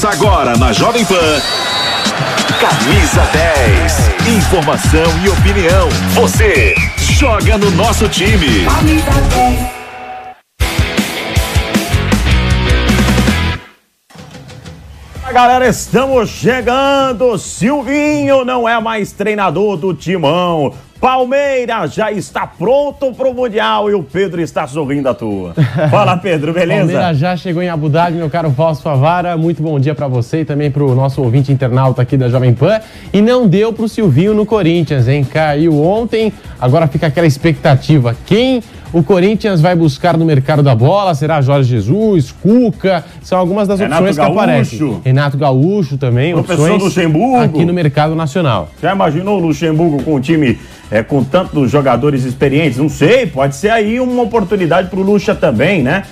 Começa agora na Jovem Pan. Camisa 10. Informação e opinião. Você joga no nosso time. Camisa 10. Galera, estamos chegando. Silvinho não é mais treinador do Timão. Palmeiras já está pronto para o Mundial e o Pedro está sorrindo à toa. Fala, Pedro, beleza? Palmeiras já chegou em Abu Dhabi, meu caro Fausto Favara. Muito bom dia para você e também para o nosso ouvinte internauta aqui da Jovem Pan. E não deu para o Silvinho no Corinthians, hein? Caiu ontem, agora fica aquela expectativa. Quem o Corinthians vai buscar no mercado da bola? Será Jorge Jesus, Cuca? São algumas das Renato opções Gaúcho. que aparecem. Renato Gaúcho também, Professor opções Luxemburgo. aqui no mercado nacional. Já imaginou o Luxemburgo com um time é, com tantos jogadores experientes? Não sei, pode ser aí uma oportunidade para o Luxa também, né?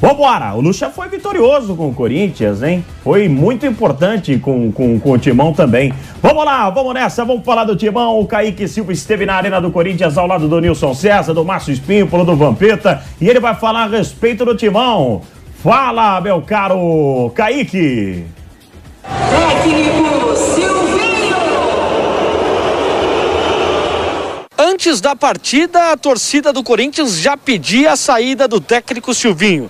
Vambora! O Lucha foi vitorioso com o Corinthians, hein? Foi muito importante com, com, com o Timão também. Vamos lá, vamos nessa, vamos falar do Timão. O Kaique Silva esteve na Arena do Corinthians ao lado do Nilson César, do Márcio Espímpolo, do Vampeta, e ele vai falar a respeito do Timão. Fala, meu caro Kaique! Técnico Silvinho! Antes da partida, a torcida do Corinthians já pedia a saída do técnico Silvinho.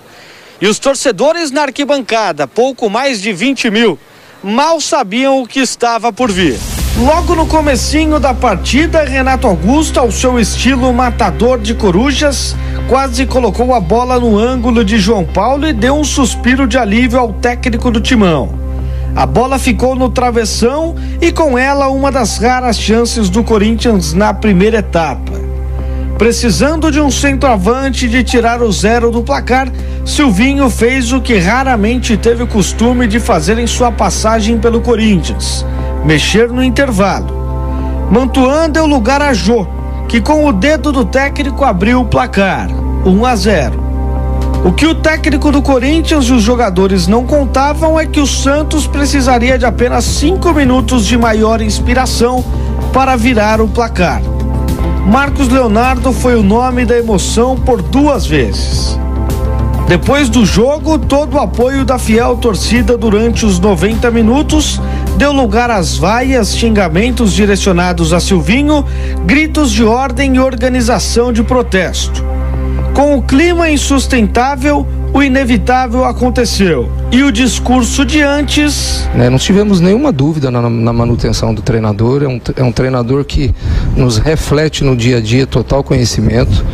E os torcedores na arquibancada, pouco mais de 20 mil, mal sabiam o que estava por vir. Logo no comecinho da partida, Renato Augusto, ao seu estilo matador de corujas, quase colocou a bola no ângulo de João Paulo e deu um suspiro de alívio ao técnico do timão. A bola ficou no travessão e com ela uma das raras chances do Corinthians na primeira etapa. Precisando de um centroavante de tirar o zero do placar, Silvinho fez o que raramente teve o costume de fazer em sua passagem pelo Corinthians: mexer no intervalo. Mantuan deu lugar a Jô, que com o dedo do técnico abriu o placar, 1 a 0. O que o técnico do Corinthians e os jogadores não contavam é que o Santos precisaria de apenas cinco minutos de maior inspiração para virar o placar. Marcos Leonardo foi o nome da emoção por duas vezes. Depois do jogo, todo o apoio da fiel torcida durante os 90 minutos deu lugar às vaias, xingamentos direcionados a Silvinho, gritos de ordem e organização de protesto. Com o clima insustentável, o inevitável aconteceu. E o discurso de antes. É, não tivemos nenhuma dúvida na, na manutenção do treinador. É um, é um treinador que nos reflete no dia a dia total conhecimento.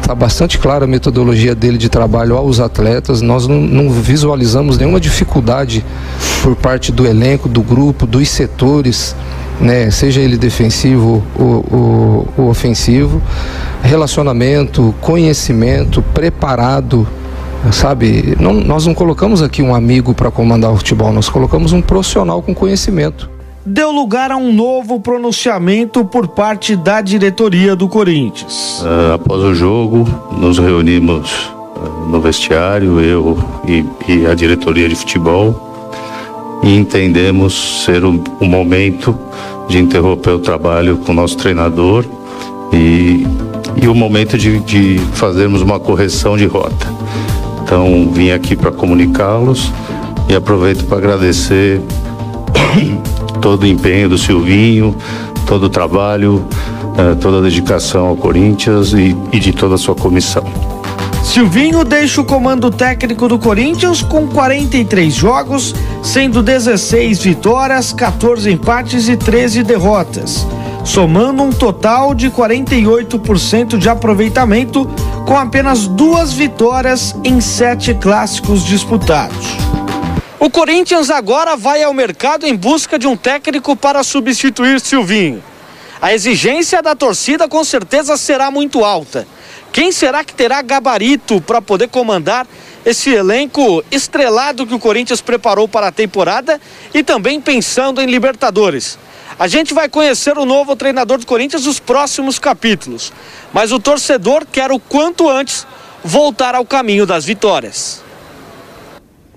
Está bastante clara a metodologia dele de trabalho aos atletas. Nós não, não, visualizamos nenhuma dificuldade por parte do elenco, do grupo, dos setores, né? seja ele defensivo ou, ou, ou ofensivo. Relacionamento, conhecimento, preparado sabe? Não, nós não colocamos aqui um amigo para comandar o futebol, nós colocamos um profissional com conhecimento. Deu lugar a um novo pronunciamento por parte da diretoria do Corinthians. Uh, após o jogo, nos reunimos uh, no vestiário, eu e, e, a diretoria de futebol, e entendemos ser o, o momento de interromper o trabalho com o nosso treinador e, e o momento de, de fazermos uma correção de rota. Então vim aqui para comunicá-los e aproveito para agradecer todo o empenho do Silvinho, todo o trabalho, eh, toda a dedicação ao Corinthians e, e de toda a sua comissão. Silvinho deixa o comando técnico do Corinthians com 43 jogos, sendo 16 vitórias, 14 empates e 13 derrotas somando um total de 48% de aproveitamento, com apenas duas vitórias em sete clássicos disputados. O Corinthians agora vai ao mercado em busca de um técnico para substituir Silvinho. A exigência da torcida com certeza será muito alta. Quem será que terá gabarito para poder comandar esse elenco estrelado que o Corinthians preparou para a temporada e também pensando em Libertadores? A gente vai conhecer o novo treinador do Corinthians nos próximos capítulos. Mas o torcedor quer o quanto antes voltar ao caminho das vitórias.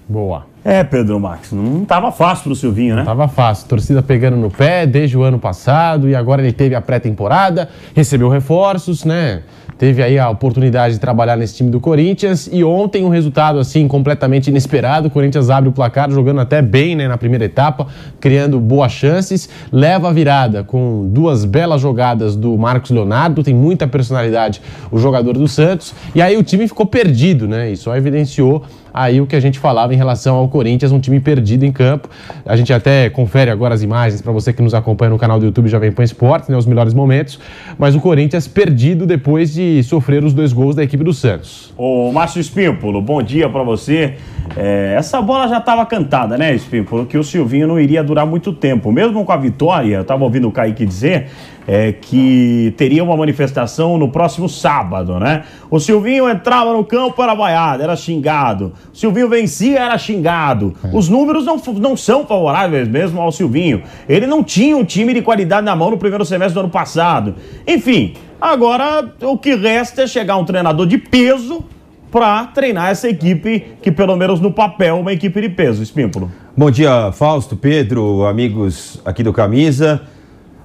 Boa. É, Pedro Max, não estava fácil para o Silvinho, né? Não estava fácil. Torcida pegando no pé desde o ano passado e agora ele teve a pré-temporada, recebeu reforços, né? Teve aí a oportunidade de trabalhar nesse time do Corinthians e ontem um resultado assim completamente inesperado. O Corinthians abre o placar jogando até bem né, na primeira etapa, criando boas chances, leva a virada com duas belas jogadas do Marcos Leonardo, tem muita personalidade o jogador do Santos, e aí o time ficou perdido, né? E só evidenciou aí o que a gente falava em relação ao Corinthians, um time perdido em campo. A gente até confere agora as imagens para você que nos acompanha no canal do YouTube Jovem Pan Esportes, né, os melhores momentos, mas o Corinthians perdido depois de sofrer os dois gols da equipe do Santos. Ô, Márcio Espímpolo, bom dia para você. É, essa bola já estava cantada, né, Espímpolo, que o Silvinho não iria durar muito tempo. Mesmo com a vitória, eu estava ouvindo o Kaique dizer, é, que teria uma manifestação no próximo sábado, né? O Silvinho entrava no campo, era vaiado, era xingado. O Silvinho vencia, era xingado. É. Os números não, não são favoráveis mesmo ao Silvinho. Ele não tinha um time de qualidade na mão no primeiro semestre do ano passado. Enfim, agora o que resta é chegar um treinador de peso para treinar essa equipe, que pelo menos no papel é uma equipe de peso, Espímpolo. Bom dia, Fausto, Pedro, amigos aqui do Camisa.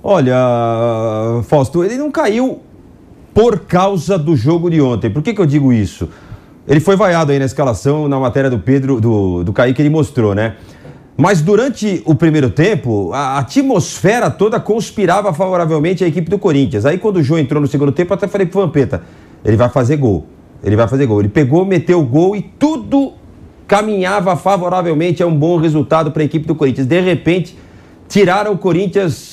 Olha, Fausto, ele não caiu por causa do jogo de ontem. Por que, que eu digo isso? Ele foi vaiado aí na escalação, na matéria do Pedro, do, do Kaique, ele mostrou, né? Mas durante o primeiro tempo, a atmosfera toda conspirava favoravelmente à equipe do Corinthians. Aí quando o João entrou no segundo tempo, até falei pro Vampeta, ele vai fazer gol. Ele vai fazer gol. Ele pegou, meteu o gol e tudo caminhava favoravelmente a um bom resultado para a equipe do Corinthians. De repente, tiraram o Corinthians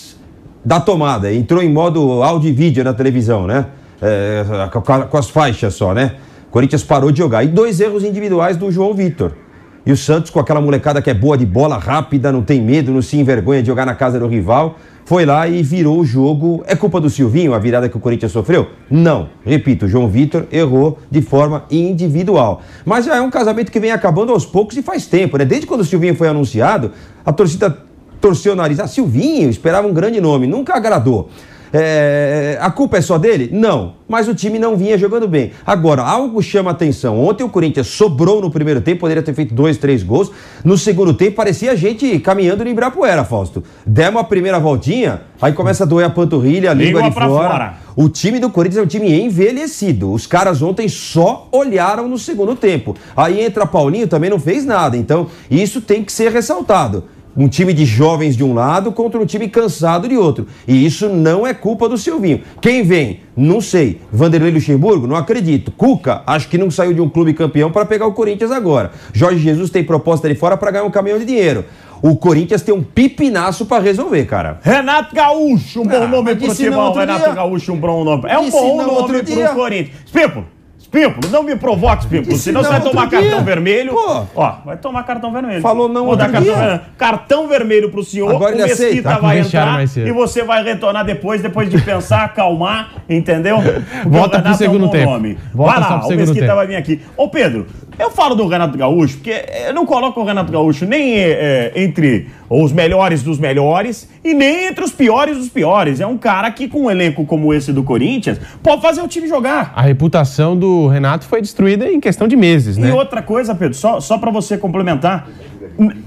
da tomada. Entrou em modo áudio e vídeo na televisão, né? É, com as faixas só, né? Corinthians parou de jogar. E dois erros individuais do João Vitor. E o Santos, com aquela molecada que é boa de bola, rápida, não tem medo, não se envergonha de jogar na casa do rival, foi lá e virou o jogo. É culpa do Silvinho a virada que o Corinthians sofreu? Não. Repito, o João Vitor errou de forma individual. Mas já é um casamento que vem acabando aos poucos e faz tempo, né? Desde quando o Silvinho foi anunciado, a torcida torceu o nariz. Ah, Silvinho, esperava um grande nome, nunca agradou. É, a culpa é só dele? Não, mas o time não vinha jogando bem. Agora, algo chama atenção. Ontem o Corinthians sobrou no primeiro tempo, poderia ter feito dois, três gols. No segundo tempo, parecia a gente caminhando no Ibirapuera, Fausto. Demos a primeira voltinha, aí começa a doer a panturrilha, a língua, de fora. fora. O time do Corinthians é um time envelhecido. Os caras ontem só olharam no segundo tempo. Aí entra Paulinho, também não fez nada. Então, isso tem que ser ressaltado um time de jovens de um lado contra um time cansado de outro. E isso não é culpa do Silvinho. Quem vem? Não sei. Vanderlei Luxemburgo? Não acredito. Cuca? Acho que não saiu de um clube campeão para pegar o Corinthians agora. Jorge Jesus tem proposta de fora para ganhar um caminhão de dinheiro. O Corinthians tem um pipinaço para resolver, cara. Renato Gaúcho, um bom ah, nome pro Timão. Renato dia. Gaúcho, um bom nome. É um bom nome pro Corinthians. Pipo, Pímpolo, não me provoque, Pímpolo, senão você vai tomar dia. cartão vermelho. Pô. Ó, vai tomar cartão vermelho. Falou não Vou dar cartão vermelho. Cartão vermelho pro senhor, Agora o Mesquita tá vai entrar e você vai retornar depois, depois de pensar, acalmar, entendeu? Volta pro segundo é um tempo. Nome. Volta vai lá, o Mesquita tempo. vai vir aqui. Ô Pedro, eu falo do Renato Gaúcho, porque eu não coloco o Renato Gaúcho nem é, entre os melhores dos melhores e nem entre os piores dos piores. É um cara que, com um elenco como esse do Corinthians, pode fazer o time jogar. A reputação do Renato foi destruída em questão de meses, né? E outra coisa, Pedro, só, só para você complementar: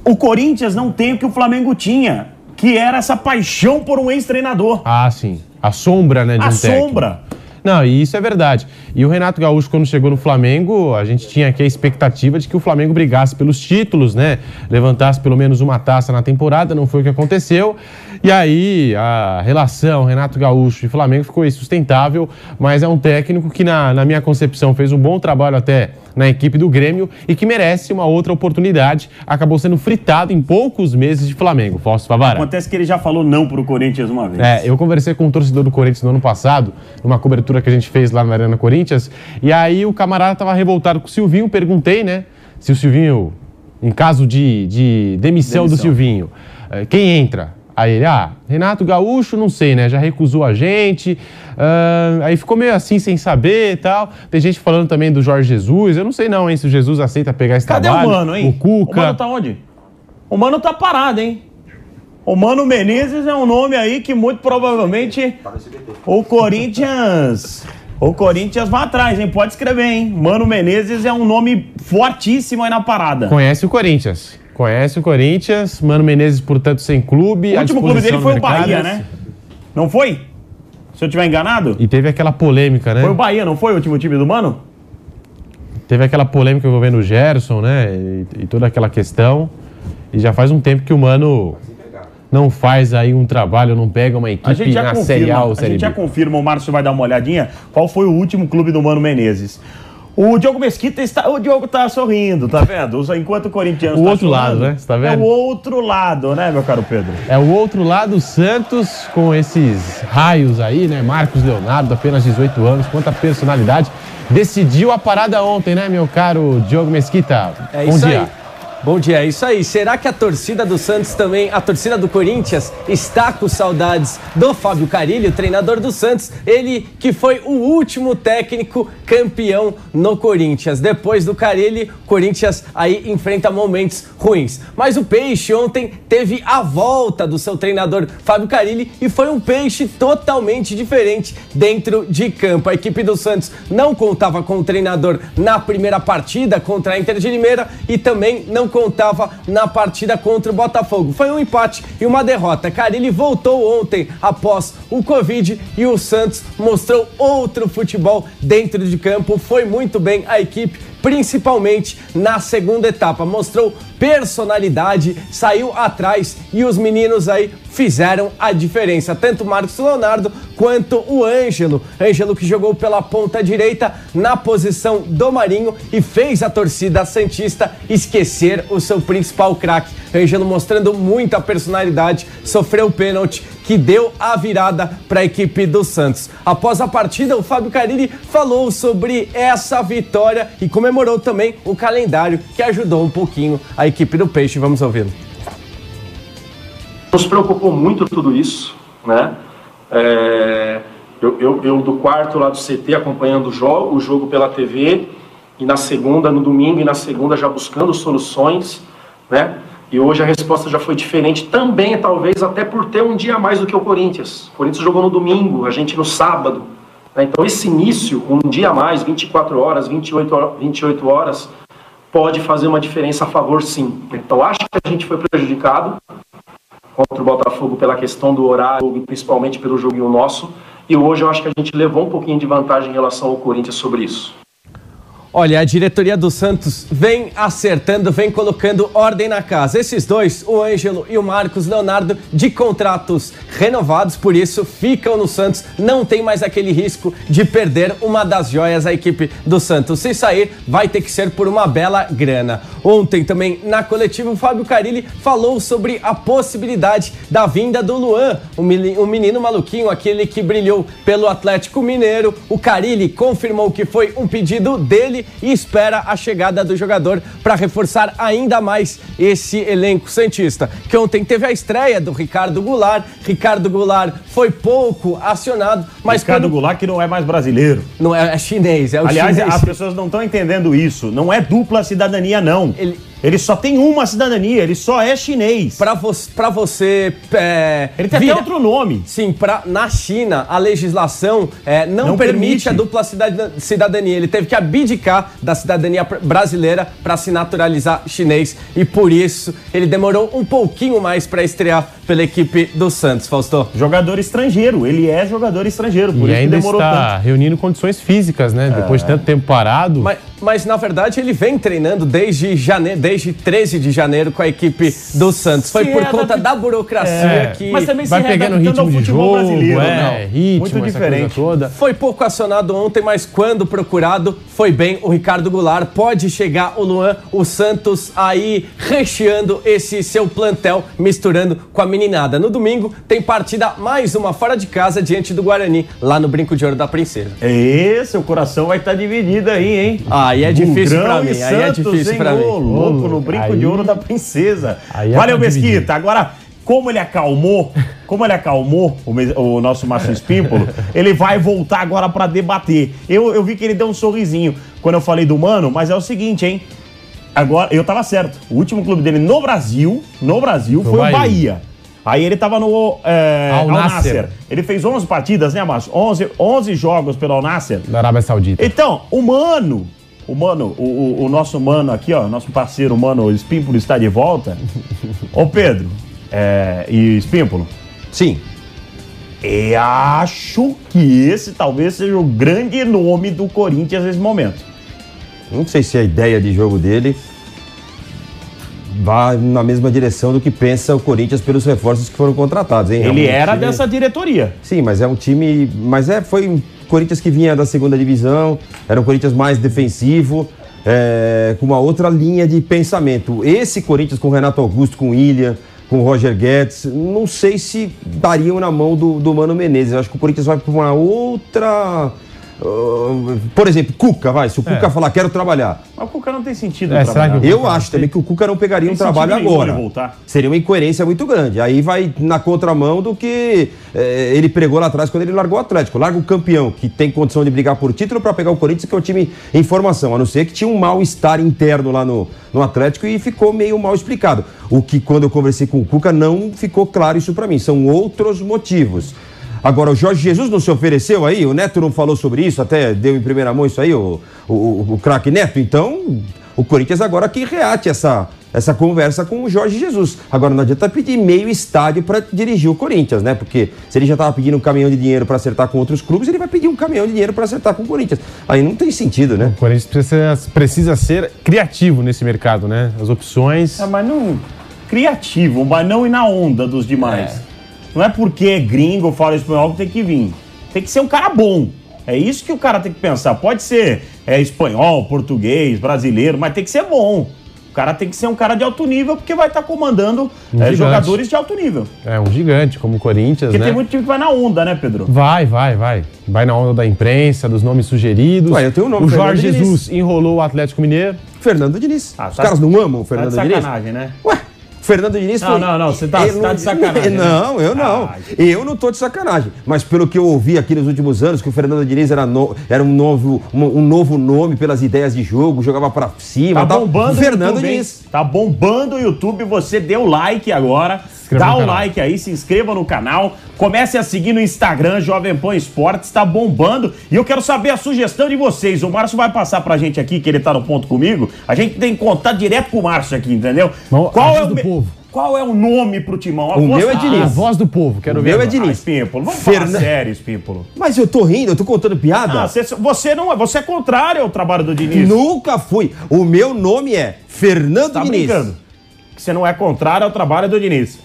o Corinthians não tem o que o Flamengo tinha, que era essa paixão por um ex-treinador. Ah, sim. A sombra, né? De a um sombra. Não, e isso é verdade. E o Renato Gaúcho, quando chegou no Flamengo, a gente tinha aqui a expectativa de que o Flamengo brigasse pelos títulos, né? Levantasse pelo menos uma taça na temporada, não foi o que aconteceu. E aí a relação Renato Gaúcho e Flamengo ficou insustentável, mas é um técnico que, na, na minha concepção, fez um bom trabalho até na equipe do Grêmio e que merece uma outra oportunidade. Acabou sendo fritado em poucos meses de Flamengo. Fausto Favara. Acontece que ele já falou não pro Corinthians uma vez. É, eu conversei com um torcedor do Corinthians no ano passado, numa cobertura que a gente fez lá na Arena Corinthians, e aí o camarada tava revoltado com o Silvinho. Perguntei, né, se o Silvinho, em caso de, de demissão, demissão. do Silvinho, eh, quem entra? Aí ele, ah, Renato Gaúcho, não sei, né? Já recusou a gente. Uh, aí ficou meio assim, sem saber e tal. Tem gente falando também do Jorge Jesus. Eu não sei não, hein, se o Jesus aceita pegar esse Cadê trabalho. Cadê o Mano, hein? O Cuca. O Mano tá onde? O Mano tá parado, hein? O Mano Menezes é um nome aí que muito provavelmente o Corinthians... O Corinthians vai atrás, hein? Pode escrever, hein? Mano Menezes é um nome fortíssimo aí na parada. Conhece o Corinthians. Conhece o Corinthians, Mano Menezes, portanto, sem clube. O último clube dele foi o Bahia, né? Não foi? Se eu tiver enganado? E teve aquela polêmica, né? Foi o Bahia, não foi o último time do Mano? Teve aquela polêmica envolvendo o Gerson, né? E, e toda aquela questão. E já faz um tempo que o Mano não faz aí um trabalho, não pega uma A gente equipe já na confirma, Série A ou a Série gente já confirma, o Márcio vai dar uma olhadinha, qual foi o último clube do Mano Menezes. O Diogo Mesquita está. O Diogo tá sorrindo, tá vendo? Enquanto o Corinthians O tá outro lado, né? Você tá vendo? É o outro lado, né, meu caro Pedro? É o outro lado, o Santos, com esses raios aí, né? Marcos Leonardo, apenas 18 anos, quanta personalidade. Decidiu a parada ontem, né, meu caro Diogo Mesquita? É Bom isso dia. aí. Bom dia, é isso aí. Será que a torcida do Santos também, a torcida do Corinthians, está com saudades do Fábio Carilli, o treinador do Santos? Ele que foi o último técnico campeão no Corinthians. Depois do Carilli, Corinthians aí enfrenta momentos ruins. Mas o Peixe ontem teve a volta do seu treinador Fábio Carilli e foi um Peixe totalmente diferente dentro de campo. A equipe do Santos não contava com o treinador na primeira partida contra a Inter de Limeira e também não contava na partida contra o Botafogo. Foi um empate e uma derrota. Carilli voltou ontem após o Covid e o Santos mostrou outro futebol dentro de campo. Foi muito bem a equipe principalmente na segunda etapa. Mostrou personalidade, saiu atrás e os meninos aí fizeram a diferença. Tanto o Marcos Leonardo quanto o Ângelo. Ângelo que jogou pela ponta direita na posição do Marinho e fez a torcida Santista esquecer o seu principal craque. Ângelo mostrando muita personalidade, sofreu o pênalti que deu a virada para a equipe do Santos. Após a partida, o Fábio Carilli falou sobre essa vitória e comemorou também o calendário que ajudou um pouquinho a equipe do Peixe. Vamos ouvi-lo. Nos preocupou muito tudo isso, né? É, eu, eu, eu do quarto lá do CT acompanhando o jogo, o jogo pela TV e na segunda, no domingo e na segunda já buscando soluções, né? E hoje a resposta já foi diferente também, talvez até por ter um dia a mais do que o Corinthians. O Corinthians jogou no domingo, a gente no sábado. né? Então esse início, um dia a mais, 24 horas, 28 horas, 28 horas, pode fazer uma diferença a favor sim. Então acho que a gente foi prejudicado contra o Botafogo pela questão do horário principalmente pelo jogo nosso. E hoje eu acho que a gente levou um pouquinho de vantagem em relação ao Corinthians sobre isso. Olha, a diretoria do Santos vem acertando, vem colocando ordem na casa. Esses dois, o Ângelo e o Marcos Leonardo, de contratos renovados, por isso ficam no Santos. Não tem mais aquele risco de perder uma das joias da equipe do Santos. Se sair, vai ter que ser por uma bela grana. Ontem também, na coletiva, o Fábio Carilli falou sobre a possibilidade da vinda do Luan, o o menino maluquinho, aquele que brilhou pelo Atlético Mineiro. O Carilli confirmou que foi um pedido dele e espera a chegada do jogador para reforçar ainda mais esse elenco santista. Que ontem teve a estreia do Ricardo Goulart. Ricardo Goulart foi pouco acionado, mas Ricardo quando Goulart que não é mais brasileiro. não é, é chinês, é o Aliás, chinês. as pessoas não estão entendendo isso. Não é dupla cidadania, não. Ele- Ele só tem uma cidadania, ele só é chinês. Pra, vo pra você. É, Ele tem vira- até outro nome. Sim, pra, na China, a legislação é, não, Não permite, permite. a dupla cidad- cidadania. Ele teve que abdicar da cidadania pr- brasileira para se naturalizar chinês. E por isso ele demorou um pouquinho mais para estrear pela equipe do Santos, Fausto. Jogador estrangeiro, ele é jogador estrangeiro, por E isso ainda que demorou está tanto. reunindo condições físicas, né? Depois de tanto tempo parado. Mas, mas, na verdade ele vem treinando desde janeiro, desde 13 de janeiro com a equipe do Santos. Foi Se por conta da burocracia É, que Mas também vai se pegando ritmo de futebol jogo, brasileiro, é, não. ritmo, Muito essa diferente. coisa toda. Foi pouco acionado ontem, mas quando procurado, foi bem o Ricardo Goulart. Pode chegar o Luan, o Santos aí recheando esse seu plantel, misturando com a meninada. No domingo tem partida mais uma fora de casa diante do Guarani, lá no Brinco de Ouro da Princesa. Ê, seu coração vai estar dividido aí, hein? Aí é difícil Bugrão pra mim, aí é Santos, difícil hein? pra mim. Ô, louco, no brinco Aí- de ouro da princesa. É Valeu. Mesquita. Agora, como ele acalmou, como ele acalmou o, o nosso Márcio Espímpolo, ele vai voltar agora pra debater. Eu, eu vi que ele deu um sorrisinho quando eu falei do Mano, mas é o seguinte, hein? Agora, eu tava certo. O último clube dele no Brasil, no Brasil, foi, o Bahia. Aí ele tava no é, Al. Nassr. Ele fez 11 partidas, né, Márcio? 11, 11 jogos pelo Al Nassr. Da Arábia Saudita. Então, o mano, o mano, o, o- o nosso mano aqui, ó, nosso parceiro mano Espímpulo está de volta. Ô Pedro, é, e Espímpulo, Sim. E acho que esse talvez seja o grande nome do Corinthians nesse momento. Não sei se a ideia de jogo dele vai na mesma direção do que pensa o Corinthians pelos reforços que foram contratados, hein? Ele É um era time- dessa diretoria. Sim, mas é um time. Mas é, foi um Corinthians que vinha da segunda divisão, era um Corinthians mais defensivo, é, com uma outra linha de pensamento. Esse Corinthians com Renato Augusto, com William, com o Roger Guedes, não sei se dariam na mão do, do Mano Menezes. Eu acho que o Corinthians vai para uma outra. Por exemplo, Cuca, vai. Se o Cuca falar, quero trabalhar. Mas o Cuca não tem sentido É, será que Eu acho também que o Cuca não pegaria Tem um trabalho agora. Seria uma incoerência muito grande. Aí vai na contramão do que eh, ele pregou lá atrás quando ele largou o Atlético. Larga o campeão, que tem condição de brigar por título, para pegar o Corinthians, que é o time em formação. A não ser que tinha um mal-estar interno lá no, no Atlético e ficou meio mal explicado. O que, quando eu conversei com o Cuca, não ficou claro isso para mim. São outros motivos. Agora, o Jorge Jesus não se ofereceu aí? O Neto não falou sobre isso, até deu em primeira mão isso aí, o, o, o, o craque Neto. Então, o Corinthians agora que reate essa, essa conversa com o Jorge Jesus. Agora, não adianta pedir meio estádio para dirigir o Corinthians, né? Porque se ele já estava pedindo um caminhão de dinheiro para acertar com outros clubes, ele vai pedir um caminhão de dinheiro para acertar com o Corinthians. Aí não tem sentido, né? O Corinthians precisa, precisa ser criativo nesse mercado, né? As opções. É, mas não. Criativo, mas não ir na onda dos demais. Não é porque é gringo, fala espanhol que tem que vir. Tem que ser um cara bom. É isso que o cara tem que pensar. Pode ser é, espanhol, português, brasileiro, mas tem que ser bom. O cara tem que ser um cara de alto nível, porque vai estar comandando Um é, jogadores de alto nível. É um gigante, como o Corinthians, Porque né? tem muito time que vai na onda, né, Pedro? Vai, vai, vai. Vai na onda da imprensa, dos nomes sugeridos. Ué, eu tenho o nome, o Fernando Jorge Diniz. Jesus enrolou o Atlético Mineiro. Fernando Diniz. Ah, Os tá- caras não amam o Tá Fernando de Diniz? sacanagem, né? Ué, Fernando Diniz Não, foi... não, não, você tá- Eu tá de sacanagem, né? Não, eu não. Ah, eu não tô de sacanagem. Mas pelo que eu ouvi aqui nos últimos anos, que o Fernando Diniz era, no- era um, novo, um, um novo nome pelas ideias de jogo, jogava pra cima. Tá tal. bombando o Fernando YouTube, hein? Diniz. Tá bombando o YouTube. Você o like agora. Inscreva Dá no o canal. like aí, se inscreva no canal. Comece a seguir no Instagram, Jovem Pan Esportes. Tá bombando. E eu quero saber a sugestão de vocês. O Márcio vai passar pra gente aqui, que ele tá no ponto comigo. A gente tem que contar direto com o Márcio aqui, entendeu? Não, Qual a é voz o do me- povo. Qual é o nome pro timão? A O voz- meu é Ah, Diniz. A voz do povo, quero O ver. meu é. Diniz. Ah, Espímpolo, vamos falar Fernan- sério, Espímpolo. Mas eu tô rindo, eu tô contando piada. Ah, você, você não é, você é contrário ao trabalho do Diniz. Nunca fui. O meu nome é Fernando Tá Diniz. brincando. Que você não é contrário ao trabalho do Diniz.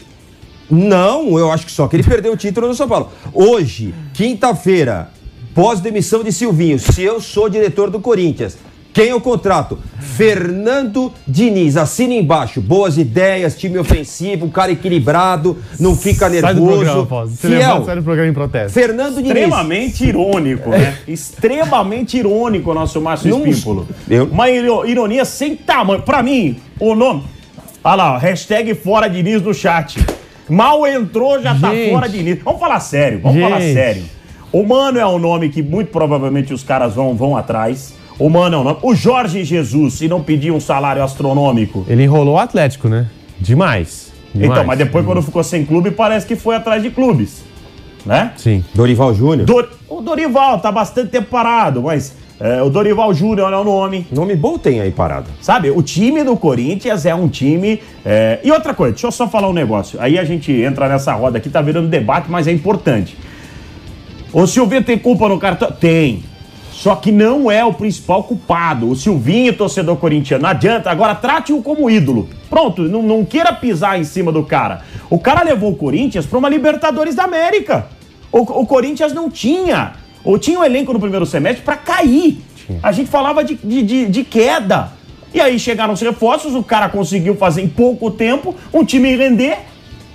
Não, eu acho que só que ele perdeu o título no São Paulo. Hoje, quinta-feira, pós-demissão de Silvinho, se eu sou diretor do Corinthians, quem eu contrato? Fernando Diniz, assina embaixo. Boas ideias, time ofensivo, um cara equilibrado, não fica Sai do programa, nervoso. Se levanta, sai Fiel. do programa em protesto. Fernando Diniz. Extremamente irônico, né? Extremamente irônico o nosso Márcio Não- Espímpolo. eu- Uma iro- ironia sem tamanho. Pra mim, o nome. Olha lá, hashtag fora Diniz no chat. Mal entrou, já tá Gente. fora Diniz. Vamos falar sério, vamos falar Gente. sério. O Mano é um nome que muito provavelmente os caras vão, vão atrás. O Mano é um nome. O Jorge Jesus, se não pedir um salário astronômico. Ele enrolou o Atlético, né? Demais. Demais. Então, mas depois quando ficou sem clube, parece que foi atrás de clubes. Né? Sim. Dorival Júnior. Dor- O Dorival tá bastante tempo parado, mas é, o Dorival Júnior é o nome. Nome bom tem aí parado. Sabe, o time do Corinthians é um time. é, E outra coisa, deixa eu só falar um negócio. Aí a gente entra nessa roda aqui, tá virando debate, mas é importante. O Silvinho tem culpa no cartão? Tem. Só que não é o principal culpado. O Silvinho, torcedor corintiano, não adianta. Agora trate-o como ídolo. Pronto, não, não queira pisar em cima do cara. O cara levou o Corinthians para uma Libertadores da América. O, o Corinthians não tinha. Ou tinha um elenco no primeiro semestre para cair. A gente falava de, de, de- queda. E aí chegaram os reforços, o cara conseguiu fazer em pouco tempo um time render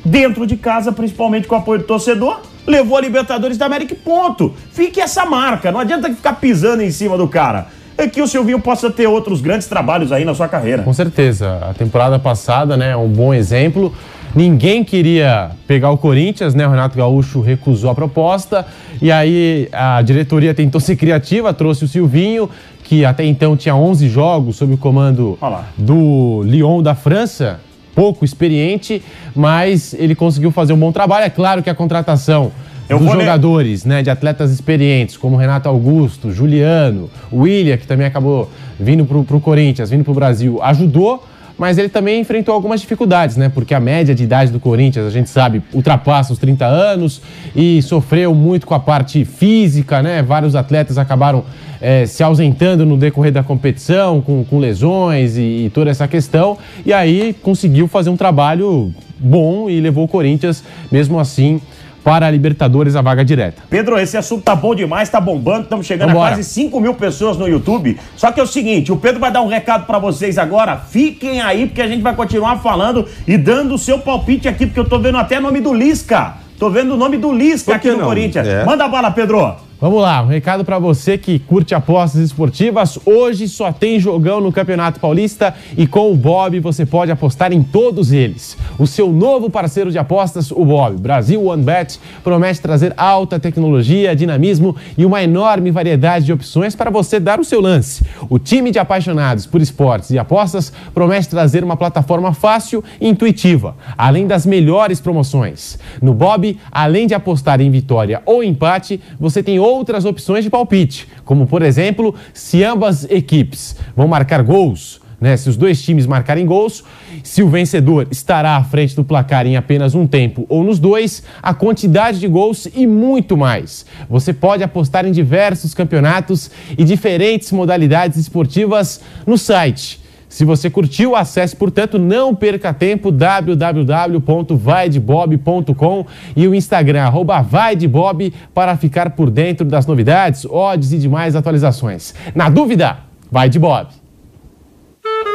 dentro de casa, principalmente com o apoio do torcedor, levou a Libertadores da América e ponto. Fique essa marca, não adianta ficar pisando em cima do cara. É que o Silvinho possa ter outros grandes trabalhos aí na sua carreira. Com certeza. A temporada passada, né, é um bom exemplo. Ninguém queria pegar o Corinthians, né? O Renato Gaúcho recusou a proposta. E aí a diretoria tentou ser criativa, trouxe o Silvinho, que até então tinha 11 jogos sob o comando Olha lá. do Lyon da França. Pouco experiente, mas ele conseguiu fazer um bom trabalho. É claro que a contratação Eu dos vou ler- jogadores, né, de atletas experientes, como Renato Augusto, Juliano, William, que também acabou vindo pro, pro Corinthians, vindo pro Brasil, ajudou. Mas ele também enfrentou algumas dificuldades, né? Porque a média de idade do Corinthians, a gente sabe, ultrapassa os 30 anos e sofreu muito com a parte física, né? Vários atletas acabaram é, se ausentando no decorrer da competição, com, com lesões e, e toda essa questão, e aí conseguiu fazer um trabalho bom e levou o Corinthians, mesmo assim, para a Libertadores a vaga direta. Pedro, esse assunto tá bom demais, tá bombando, estamos chegando Vambora. a quase 5 mil pessoas no YouTube. Só que é o seguinte, o Pedro vai dar um recado para vocês agora. Fiquem aí, porque a gente vai continuar falando e dando o seu palpite aqui, porque eu tô vendo até nome do Lisca. Tô vendo o nome do Lisca aqui no não? Corinthians. É. Manda bala, Pedro. Vamos lá, um recado para você que curte apostas esportivas. Hoje só tem jogão no Campeonato Paulista e com o Bob você pode apostar em todos eles. O seu novo parceiro de apostas, o Bob, Brasil OneBet, promete trazer alta tecnologia, dinamismo e uma enorme variedade de opções para você dar o seu lance. O time de apaixonados por esportes e apostas promete trazer uma plataforma fácil e intuitiva, além das melhores promoções. No Bob, além de apostar em vitória ou empate, você tem outras opções de palpite, como por exemplo, se ambas equipes vão marcar gols, né? Se os dois times marcarem gols, se o vencedor estará à frente do placar em apenas um tempo ou nos dois, a quantidade de gols e muito mais. Você pode apostar em diversos campeonatos e diferentes modalidades esportivas no site. Se você curtiu, acesse, portanto, não perca tempo, www.vaidebob.com e o Instagram, arroba vaidebob, para ficar por dentro das novidades, odds e demais atualizações. Na dúvida, vai de Bob.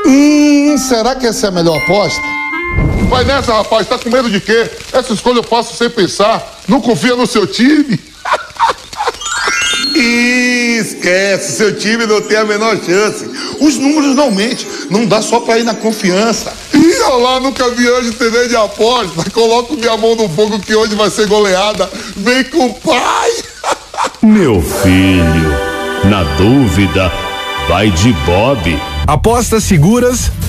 Hum, será que essa é a melhor aposta? Vai nessa, rapaz, tá com medo de quê? Essa escolha eu faço sem pensar. Não confia no seu time? Esquece, seu time não tem a menor chance. Os números não mentem, não dá só pra ir na confiança. Ih, olha lá, nunca vi hoje TV de aposta. Coloco minha mão no fogo que hoje vai ser goleada. Vem com o pai. Meu filho, na dúvida, vai de Bob. Apostas seguras,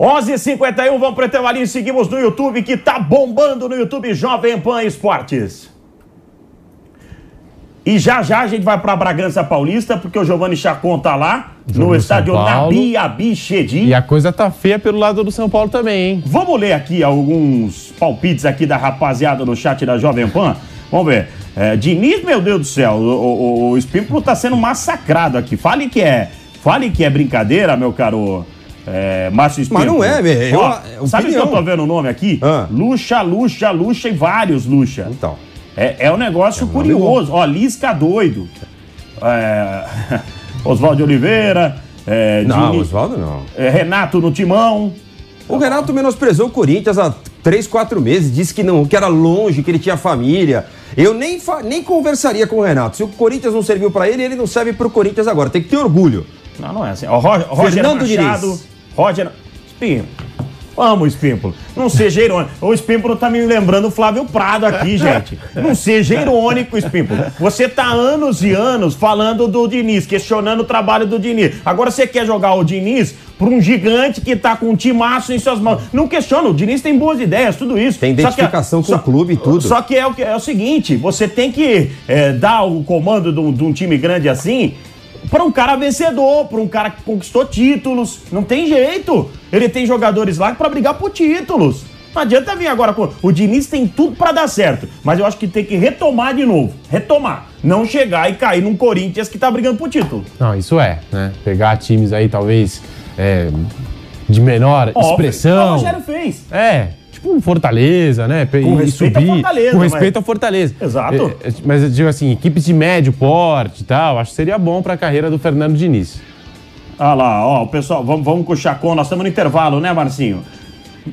11h51, vamos pro intervalinho e seguimos no YouTube, que tá bombando no YouTube Jovem Pan Esportes. E já já a gente vai pra Bragança Paulista, porque o Giovanni Chacon tá lá, Jogo no estádio. Nabi Abichedi. E a coisa tá feia pelo lado do São Paulo também, hein? Vamos ler aqui alguns palpites aqui da rapaziada no chat da Jovem Pan. Vamos ver. É, Diniz, meu Deus do céu, o, o, o Espímpolo tá sendo massacrado aqui. Fale que é, fale que é brincadeira, meu caro é, Márcio Mas Espímpolo. não é, eu- Ó, é sabe o que eu tô vendo o nome aqui? Ah. Luxa, Luxa, Luxa e vários Luxa. Então. É, é um negócio nome curioso. Ó, Lisca doido. É, Oswaldo de Oliveira. É, Não, Diniz- Oswaldo não. é, Renato no timão. O Renato menosprezou o Corinthians há três, quatro meses, disse que não, que era longe, que ele tinha família. Eu nem, fa- nem conversaria com o Renato. Se o Corinthians não serviu pra ele, ele não serve pro Corinthians agora. Tem que ter orgulho. Não, não é assim. Ó, Ro- Roger Fernando Machado. Diniz. Roger. Espímpolo. Amo o Espímpolo. Não seja irônico. O Espímpolo tá me lembrando o Flávio Prado aqui, gente. Não seja irônico, Espímpolo. Você tá anos e anos falando do Diniz, questionando o trabalho do Diniz. Agora você quer jogar o Diniz pra um gigante que tá com um timaço em suas mãos. Não questiona, o Diniz tem boas ideias, tudo isso. Tem Só que- identificação com o clube e tudo. Só que é o, que- é o seguinte, você tem que é, dar o comando de um, de um time grande assim para um cara vencedor, para um cara que conquistou títulos. Não tem jeito. Ele tem jogadores lá para brigar por títulos. Não adianta vir agora com. O Diniz tem tudo para dar certo, mas eu acho que tem que retomar de novo. Retomar. Não chegar e cair num Corinthians que tá brigando por título. Não, isso é, né? Pegar times aí, talvez, é, de menor Óbvio. expressão. O Rogério fez. É, tipo um Fortaleza, né? Com e respeito ao Fortaleza, Com mas- respeito ao Fortaleza. Exato. É, é, mas eu digo assim, equipes de médio porte e tal, acho que seria bom pra carreira do Fernando Diniz. Olha lá, ó, o pessoal, vamos, vamos com o Chacon, nós estamos no intervalo, né, Marcinho?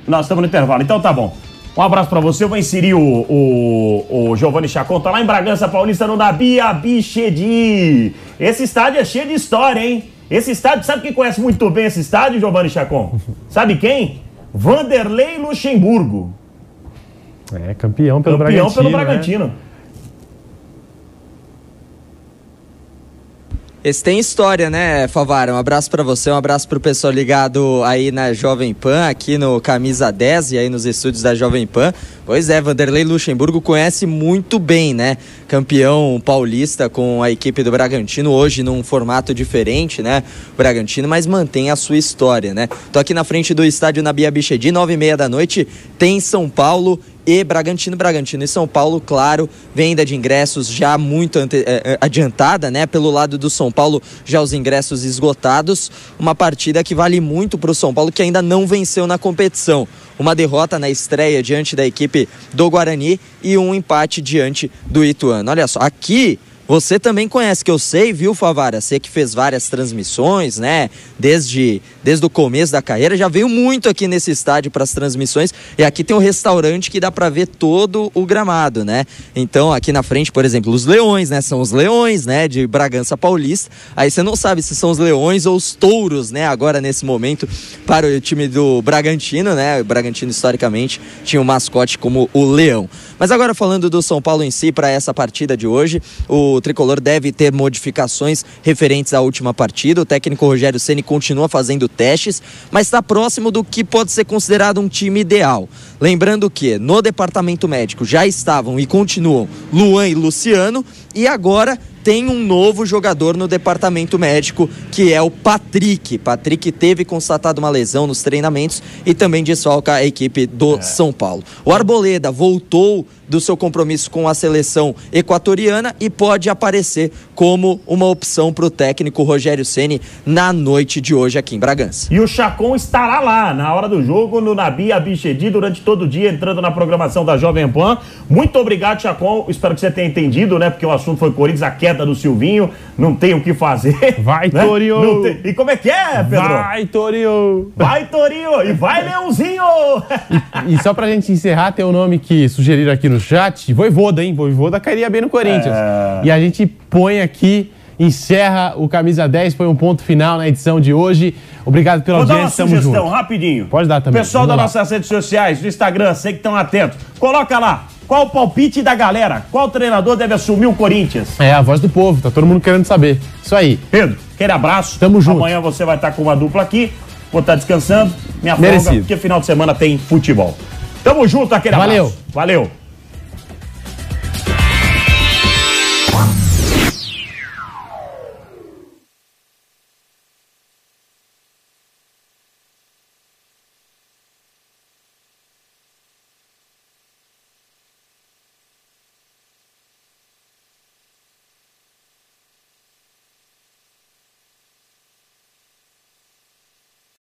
Nós estamos no intervalo, então tá bom. Um abraço pra você, eu vou inserir o, o, o Giovanni Chacon, tá lá em Bragança Paulista, no Dabia Bichedi. Esse estádio é cheio de história, hein? Esse estádio, sabe quem conhece muito bem esse estádio, Giovanni Chacon? Sabe quem? Vanderlei Luxemburgo. É, campeão pelo campeão Bragantino. pelo né? Esse tem história, né, Favara? Um abraço pra você, um abraço pro pessoal ligado aí na Jovem Pan, aqui no Camisa 10 e aí nos estúdios da Jovem Pan. Pois é, Vanderlei Luxemburgo conhece muito bem, né? Campeão paulista com a equipe do Bragantino, hoje num formato diferente, né? Bragantino, mas mantém a sua história, né? Tô aqui na frente do estádio Nabia Bichedi, nove e meia da noite, tem São Paulo e Bragantino, Bragantino e São Paulo, claro, venda de ingressos já muito ante, eh, adiantada, né? Pelo lado do São Paulo, já os ingressos esgotados. Uma partida que vale muito para o São Paulo, que ainda não venceu na competição. Uma derrota na estreia diante da equipe do Guarani e um empate diante do Ituano. Olha só, aqui você também conhece, que eu sei, viu, Favara? Você que fez várias transmissões, né? Desde, desde o começo da carreira, já veio muito aqui nesse estádio para as transmissões. E aqui tem um restaurante que dá para ver todo o gramado, né? Então, aqui na frente, por exemplo, os leões, né? São os leões, né? De Bragança Paulista. Aí você não sabe se são os leões ou os touros, né? Agora, nesse momento, para o time do Bragantino, né? O Bragantino, historicamente, tinha um mascote como o leão. Mas agora, falando do São Paulo em si, para essa partida de hoje, o o tricolor deve ter modificações referentes à última partida. O técnico Rogério Ceni continua fazendo testes, mas está próximo do que pode ser considerado um time ideal. Lembrando que no departamento médico já estavam e continuam Luan e Luciano, e agora tem um novo jogador no departamento médico, que é o Patrick. Patrick teve constatado uma lesão nos treinamentos e também desfalca a equipe do é. São Paulo. O Arboleda voltou do seu compromisso com a seleção equatoriana e pode aparecer como uma opção para o técnico Rogério Ceni na noite de hoje aqui em Bragança. E o Chacon estará lá na hora do jogo no Nabi Abichedi durante todo o dia entrando na programação da Jovem Pan. Muito obrigado, Chacon. Espero que você tenha entendido, né? Porque o assunto foi Corinthians, a queda do Silvinho, não tem o que fazer. Vai, né? Torinho! Tem... E como é que é, Pedro? Vai, Torinho! Vai, Torinho! E vai, Leãozinho! e, e só pra gente encerrar, tem um nome que sugeriram aqui no chat, Voivoda, hein? Voivoda cairia bem no Corinthians. É... E a gente põe aqui encerra o Camisa 10, põe um ponto final na edição de hoje. Obrigado pela Vou audiência, dar uma sugestão, rapidinho. Pode dar também. Pessoal das nossas redes sociais, do Instagram, sei que estão atentos. Coloca lá, qual o palpite da galera? Qual treinador deve assumir o Corinthians? É, a voz do povo, tá todo mundo querendo saber. Isso aí. Pedro, aquele abraço. Tamo junto. Amanhã você vai estar com uma dupla aqui. Vou estar descansando. Minha Merecido. folga, porque final de semana tem futebol. Tamo junto, aquele Valeu. abraço. Valeu.